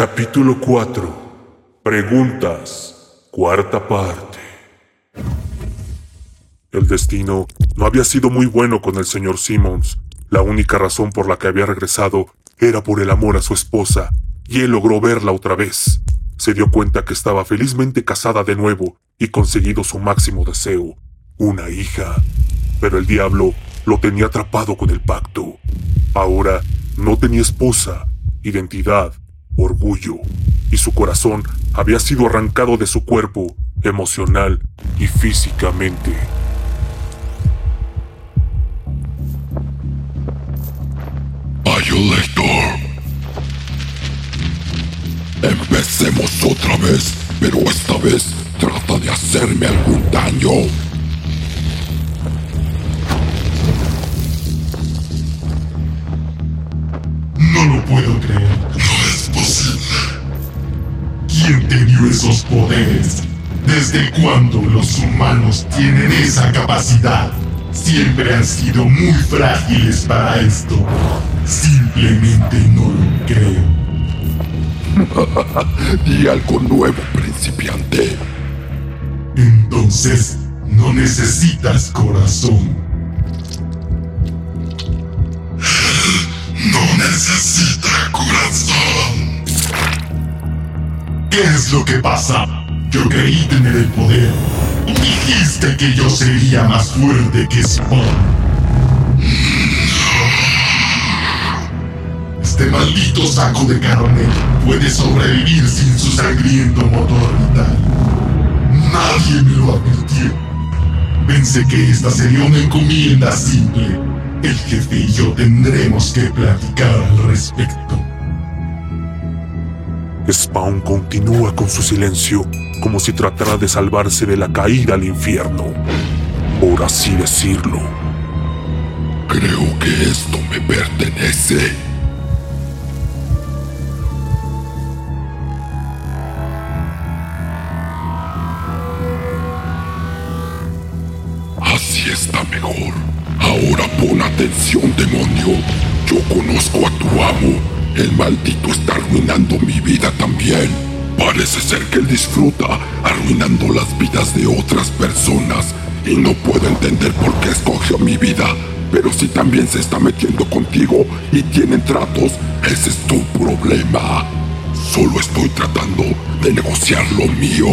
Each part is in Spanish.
Capítulo 4. Preguntas. Cuarta parte. El destino no había sido muy bueno con el señor Simmons. La única razón por la que había regresado era por el amor a su esposa, y él logró verla otra vez. Se dio cuenta que estaba felizmente casada de nuevo y conseguido su máximo deseo, una hija. Pero el diablo lo tenía atrapado con el pacto. Ahora no tenía esposa, identidad, orgullo, y su corazón había sido arrancado de su cuerpo, emocional y físicamente. Violator. Empecemos otra vez, pero esta vez trata de hacerme algún daño. Poderes? ¿Desde cuándo los humanos tienen esa capacidad? Siempre han sido muy frágiles para esto. Simplemente no lo creo. Di algo nuevo, principiante. Entonces, no necesitas corazón. ¿Qué es lo que pasa? Yo creí tener el poder. Dijiste que yo sería más fuerte que Spawn. Este maldito saco de carne puede sobrevivir sin su sangriento motor vital. Nadie me lo advirtió. Pensé que esta sería una encomienda simple. El jefe y yo tendremos que platicar al respecto. Spawn continúa con su silencio, como si tratara de salvarse de la caída al infierno, por así decirlo. Creo que esto me pertenece. Así está mejor. Ahora pon atención, demonio. Yo conozco a tu amo. El maldito está arruinando mi vida también. Parece ser que él disfruta arruinando las vidas de otras personas y no puedo entender por qué escogió mi vida. Pero si también se está metiendo contigo y tienen tratos, ese es tu problema. Solo estoy tratando de negociar lo mío.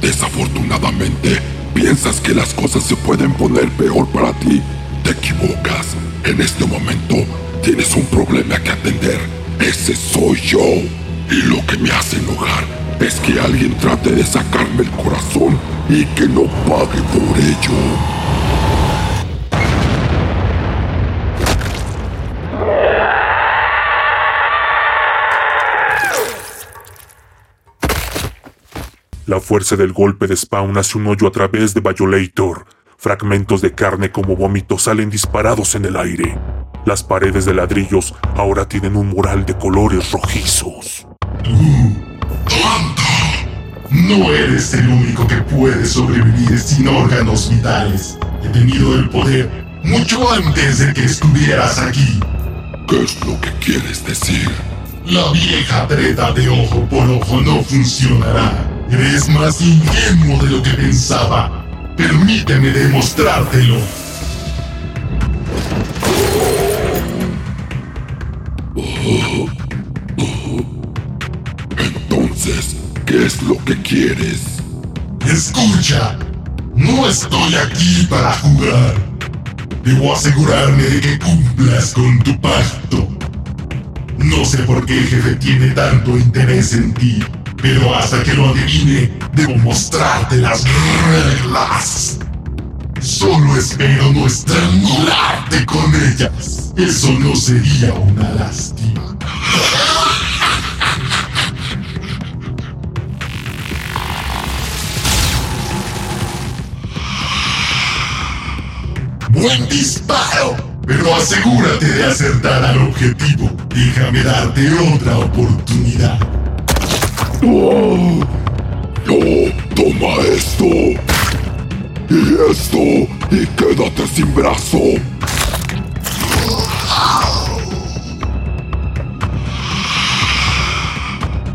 Desafortunadamente, piensas que las cosas se pueden poner peor para ti. Te equivocas. En este momento tienes un problema que atender. Ese soy yo. Y lo que me hace enojar es que alguien trate de sacarme el corazón y que no pague por ello. La fuerza del golpe de Spawn hace un hoyo a través de Violator. Fragmentos de carne como vómito salen disparados en el aire. Las paredes de ladrillos ahora tienen un mural de colores rojizos. No eres el único que puede sobrevivir sin órganos vitales. He tenido el poder mucho antes de que estuvieras aquí. ¿Qué es lo que quieres decir? La vieja treta de ojo por ojo no funcionará. Eres más ingenuo de lo que pensaba. Permíteme demostrártelo. Entonces, ¿qué es lo que quieres? Escucha, no estoy aquí para jugar. Debo asegurarme de que cumplas con tu pacto. No sé por qué el jefe tiene tanto interés en ti, pero hasta que lo adivine, debo mostrarte las reglas. Solo espero no estrangularte con ellas. Eso no sería una lástima. Buen disparo, pero asegúrate de acertar al objetivo. Déjame darte otra oportunidad. ¡Oh! ¡No! ¡Toma esto! ¡Y esto! ¡Y quédate sin brazo!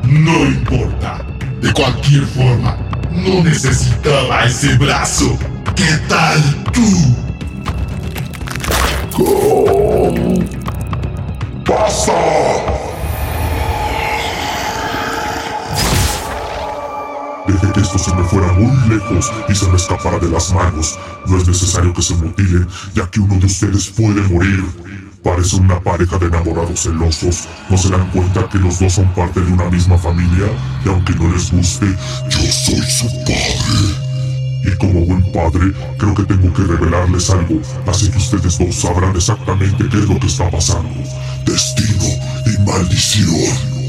No importa. De cualquier forma, no necesitaba ese brazo. ¿Qué tal tú? ¡Pasa! Dejé que esto se me fuera muy lejos y se me escapara de las manos. No es necesario que se mutilen, ya que uno de ustedes puede morir. Parecen una pareja de enamorados celosos. ¿No se dan cuenta que los dos son parte de una misma familia? Y aunque no les guste, Yo soy su padre. y como buen padre, creo que tengo que revelarles algo. Así que ustedes dos sabrán exactamente qué es lo que está pasando. Destino y maldición.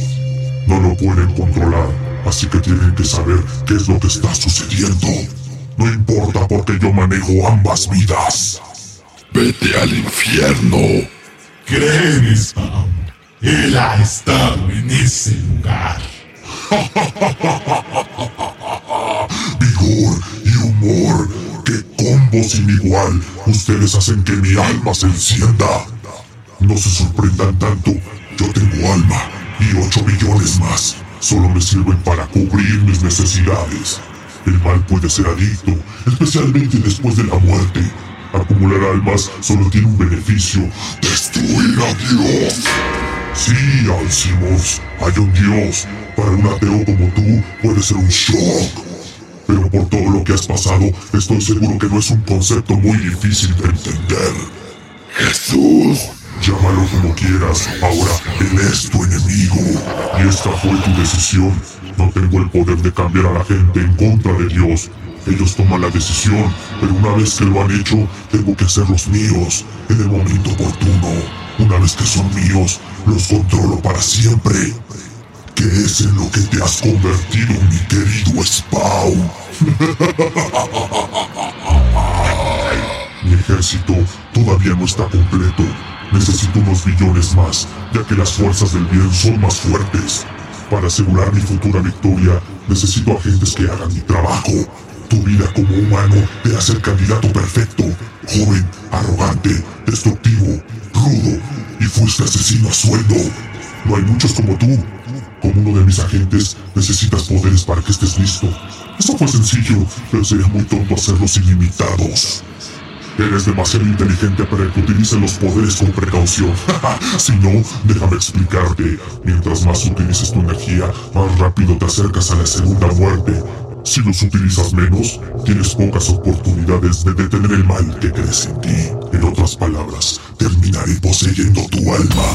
No lo pueden controlar, así que tienen que saber qué es lo que está sucediendo. No importa porque yo manejo ambas vidas. Vete al infierno. Créeme, Spawn. Él ha estado en ese lugar. Vigor y humor, qué combo sin igual. Ustedes hacen que mi alma se encienda. No se sorprendan tanto, yo tengo alma y 8 millones más. Solo me sirven para cubrir mis necesidades. El mal puede ser adicto, especialmente después de la muerte. Acumular almas solo tiene un beneficio, Destruir a Dios. Sí, Alcimos, hay un dios. Para un ateo como tú puede ser un shock. Pero por todo lo que has pasado, estoy seguro que no es un concepto muy difícil de entender. Jesús. Llámalo como quieras, ahora él es tu enemigo. Y esta fue tu decisión. No tengo el poder de cambiar a la gente en contra de Dios. Ellos toman la decisión, pero una vez que lo han hecho, tengo que hacerlos míos, en el momento oportuno. Una vez que son míos, los controlo para siempre. ¿Qué es en lo que te has convertido, mi querido Spawn? Mi ejército todavía no está completo. Necesito unos billones más, ya que las fuerzas del bien son más fuertes. Para asegurar mi futura victoria, necesito agentes que hagan mi trabajo. Tu vida como humano te hace el candidato perfecto. Joven, arrogante, destructivo, rudo y fuiste asesino a sueldo. No hay muchos como tú. Como uno de mis agentes, necesitas poderes para que estés listo. Eso fue sencillo, pero sería muy tonto hacerlos ilimitados. Eres demasiado inteligente para que utilices los poderes con precaución. si no, déjame explicarte. Mientras más utilices tu energía, más rápido te acercas a la segunda muerte. Si los utilizas menos, tienes pocas oportunidades de detener el mal que crece en ti. En otras palabras, terminaré poseyendo tu alma.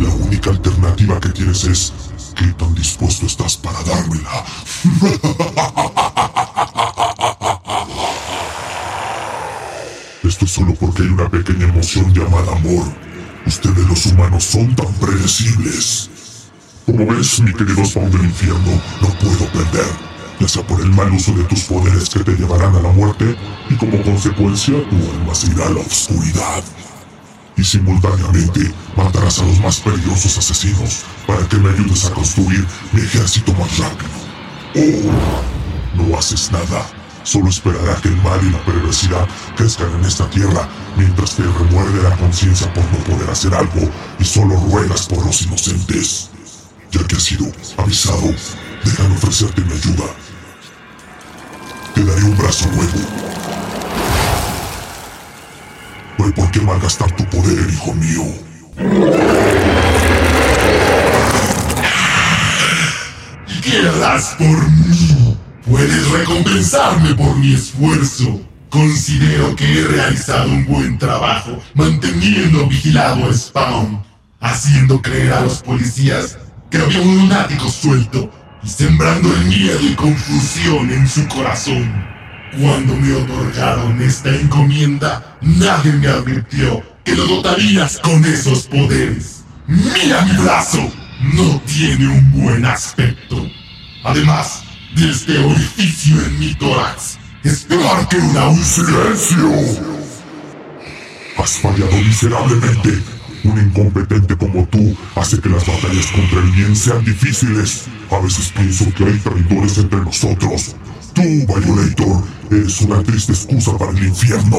La única alternativa que tienes es qué tan dispuesto estás para dármela. Esto es solo porque hay una pequeña emoción llamada amor. Ustedes los humanos son tan predecibles. Como ves, mi querido Spawn del infierno, no puedo perder. Ya sea por el mal uso de tus poderes que te llevarán a la muerte, y como consecuencia, tu alma se irá a la oscuridad. Y simultáneamente matarás a los más peligrosos asesinos para que me ayudes a construir mi ejército más rápido. Oh, no haces nada. Solo esperará que el mal y la perversidad crezcan en esta tierra mientras te remuerde la conciencia por no poder hacer algo y solo ruegas por los inocentes. Ya que has sido avisado, déjame ofrecerte mi ayuda. Te daré un brazo nuevo. No hay por qué malgastar tu poder, hijo mío. ¿Qué harás por mí? Puedes recompensarme por mi esfuerzo. Considero que he realizado un buen trabajo manteniendo vigilado a Spawn, haciendo creer a los policías que había un lunático suelto y sembrando el miedo y confusión en su corazón. Cuando me otorgaron esta encomienda, nadie me advirtió que lo dotarías con esos poderes. ¡Mira mi brazo! No tiene un buen aspecto. Además, de este orificio en mi tórax, es peor que una úlcera. ¡Silencio! Has fallado miserablemente. Un incompetente como tú hace que las batallas contra el bien sean difíciles. A veces pienso que hay traidores entre nosotros. Tú, Violator, eres una triste excusa para el infierno.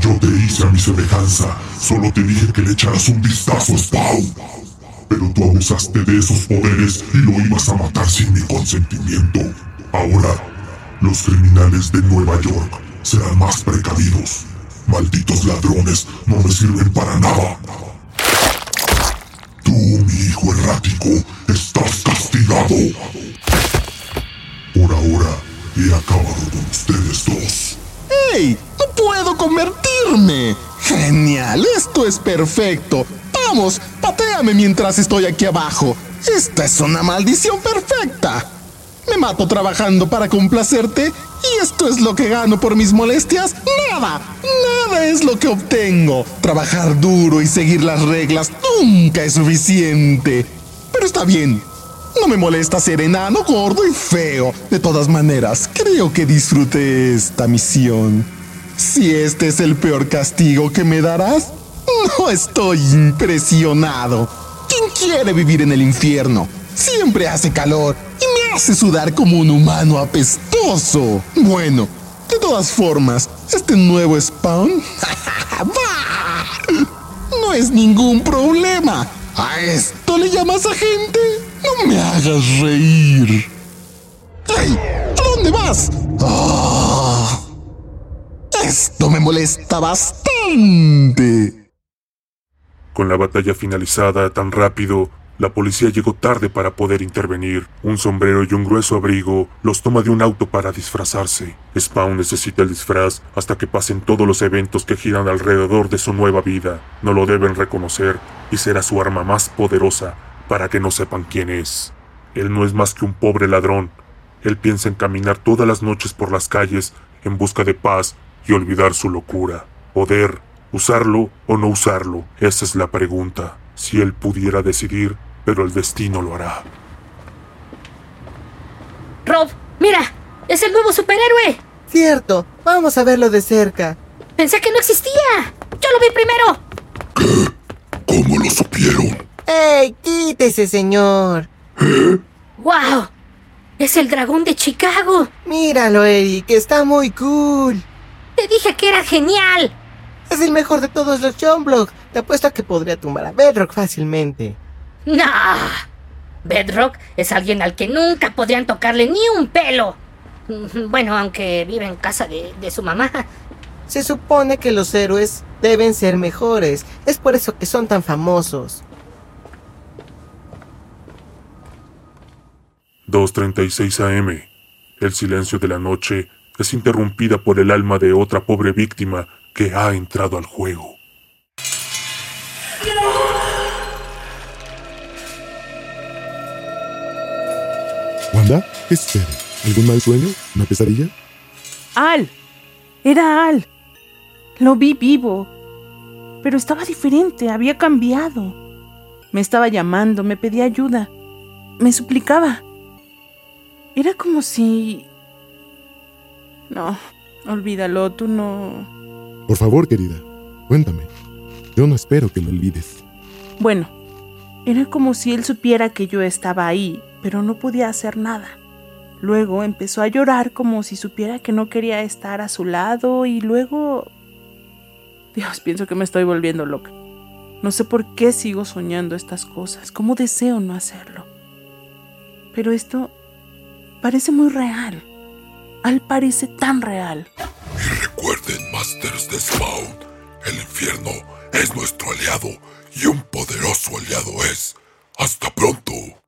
Yo te hice a mi semejanza. Solo te dije que le echaras un vistazo Spawn. Pero tú abusaste de esos poderes y lo ibas a matar sin mi consentimiento. Ahora, los criminales de Nueva York serán más precavidos. Malditos ladrones no me sirven para nada. Tú, mi hijo errático, estás castigado. Por ahora, he acabado con ustedes dos. ¡Ey! ¡No puedo convertirme! ¡Genial! ¡Esto es perfecto! ¡Vamos! ¡Patéame mientras estoy aquí abajo! ¡Esta es una maldición perfecta! Me mato trabajando para complacerte y esto es lo que gano por mis molestias. ¡Nada! ¡Nada es lo que obtengo! Trabajar duro y seguir las reglas nunca es suficiente. Pero está bien. No me molesta ser enano, gordo y feo. De todas maneras, creo que disfruté esta misión. Si este es el peor castigo que me darás, no estoy impresionado. ¿Quién quiere vivir en el infierno? Siempre hace calor y me hace sudar como un humano apestoso. Bueno, de todas formas, este nuevo spawn no es ningún problema. ¿A esto le llamas a gente? No me hagas reír. ¡Ay! ¿A dónde vas? ¡Ah! esto me molesta bastante. Con la batalla finalizada tan rápido, la policía llegó tarde para poder intervenir. Un sombrero y un grueso abrigo los toma de un auto para disfrazarse. Spawn necesita el disfraz hasta que pasen todos los eventos que giran alrededor de su nueva vida. No lo deben reconocer y será su arma más poderosa para que no sepan quién es. Él no es más que un pobre ladrón. Él piensa en caminar todas las noches por las calles en busca de paz y olvidar su locura. Poder, usarlo o no usarlo, esa es la pregunta. Si él pudiera decidir, pero el destino lo hará. Rob, mira, es el nuevo superhéroe. Cierto, vamos a verlo de cerca. Pensé que no existía. Yo lo vi primero. ¿Qué? ¿Cómo lo supieron? ¡Ey, quítese, señor! ¡Wow! Es el dragón de Chicago. Míralo, Eric, está muy cool. Te dije que era genial. Es el mejor de todos los Jumblock. Te apuesto a que podría tumbar a Bedrock fácilmente. Nah. Bedrock es alguien al que nunca podrían tocarle ni un pelo. Bueno, aunque vive en casa de, de su mamá. Se supone que los héroes deben ser mejores. Es por eso que son tan famosos. 2.36 am. El silencio de la noche es interrumpida por el alma de otra pobre víctima que ha entrado al juego. ¿Wanda? ¿Qué sucede? ¿Algún mal sueño? ¿Una pesadilla? Al. Era Al. Lo vi vivo. Pero estaba diferente, había cambiado. Me estaba llamando, me pedía ayuda. Me suplicaba. Era como si... No, olvídalo, tú no... Por favor, querida, cuéntame. Yo no espero que lo olvides. Bueno, era como si él supiera que yo estaba ahí, pero no podía hacer nada. Luego empezó a llorar como si supiera que no quería estar a su lado y luego... Dios, pienso que me estoy volviendo loca. No sé por qué sigo soñando estas cosas, cómo deseo no hacerlo. Pero esto parece muy real. Al parece tan real. Masters de Spawn, el infierno es nuestro aliado y un poderoso aliado es. Hasta pronto.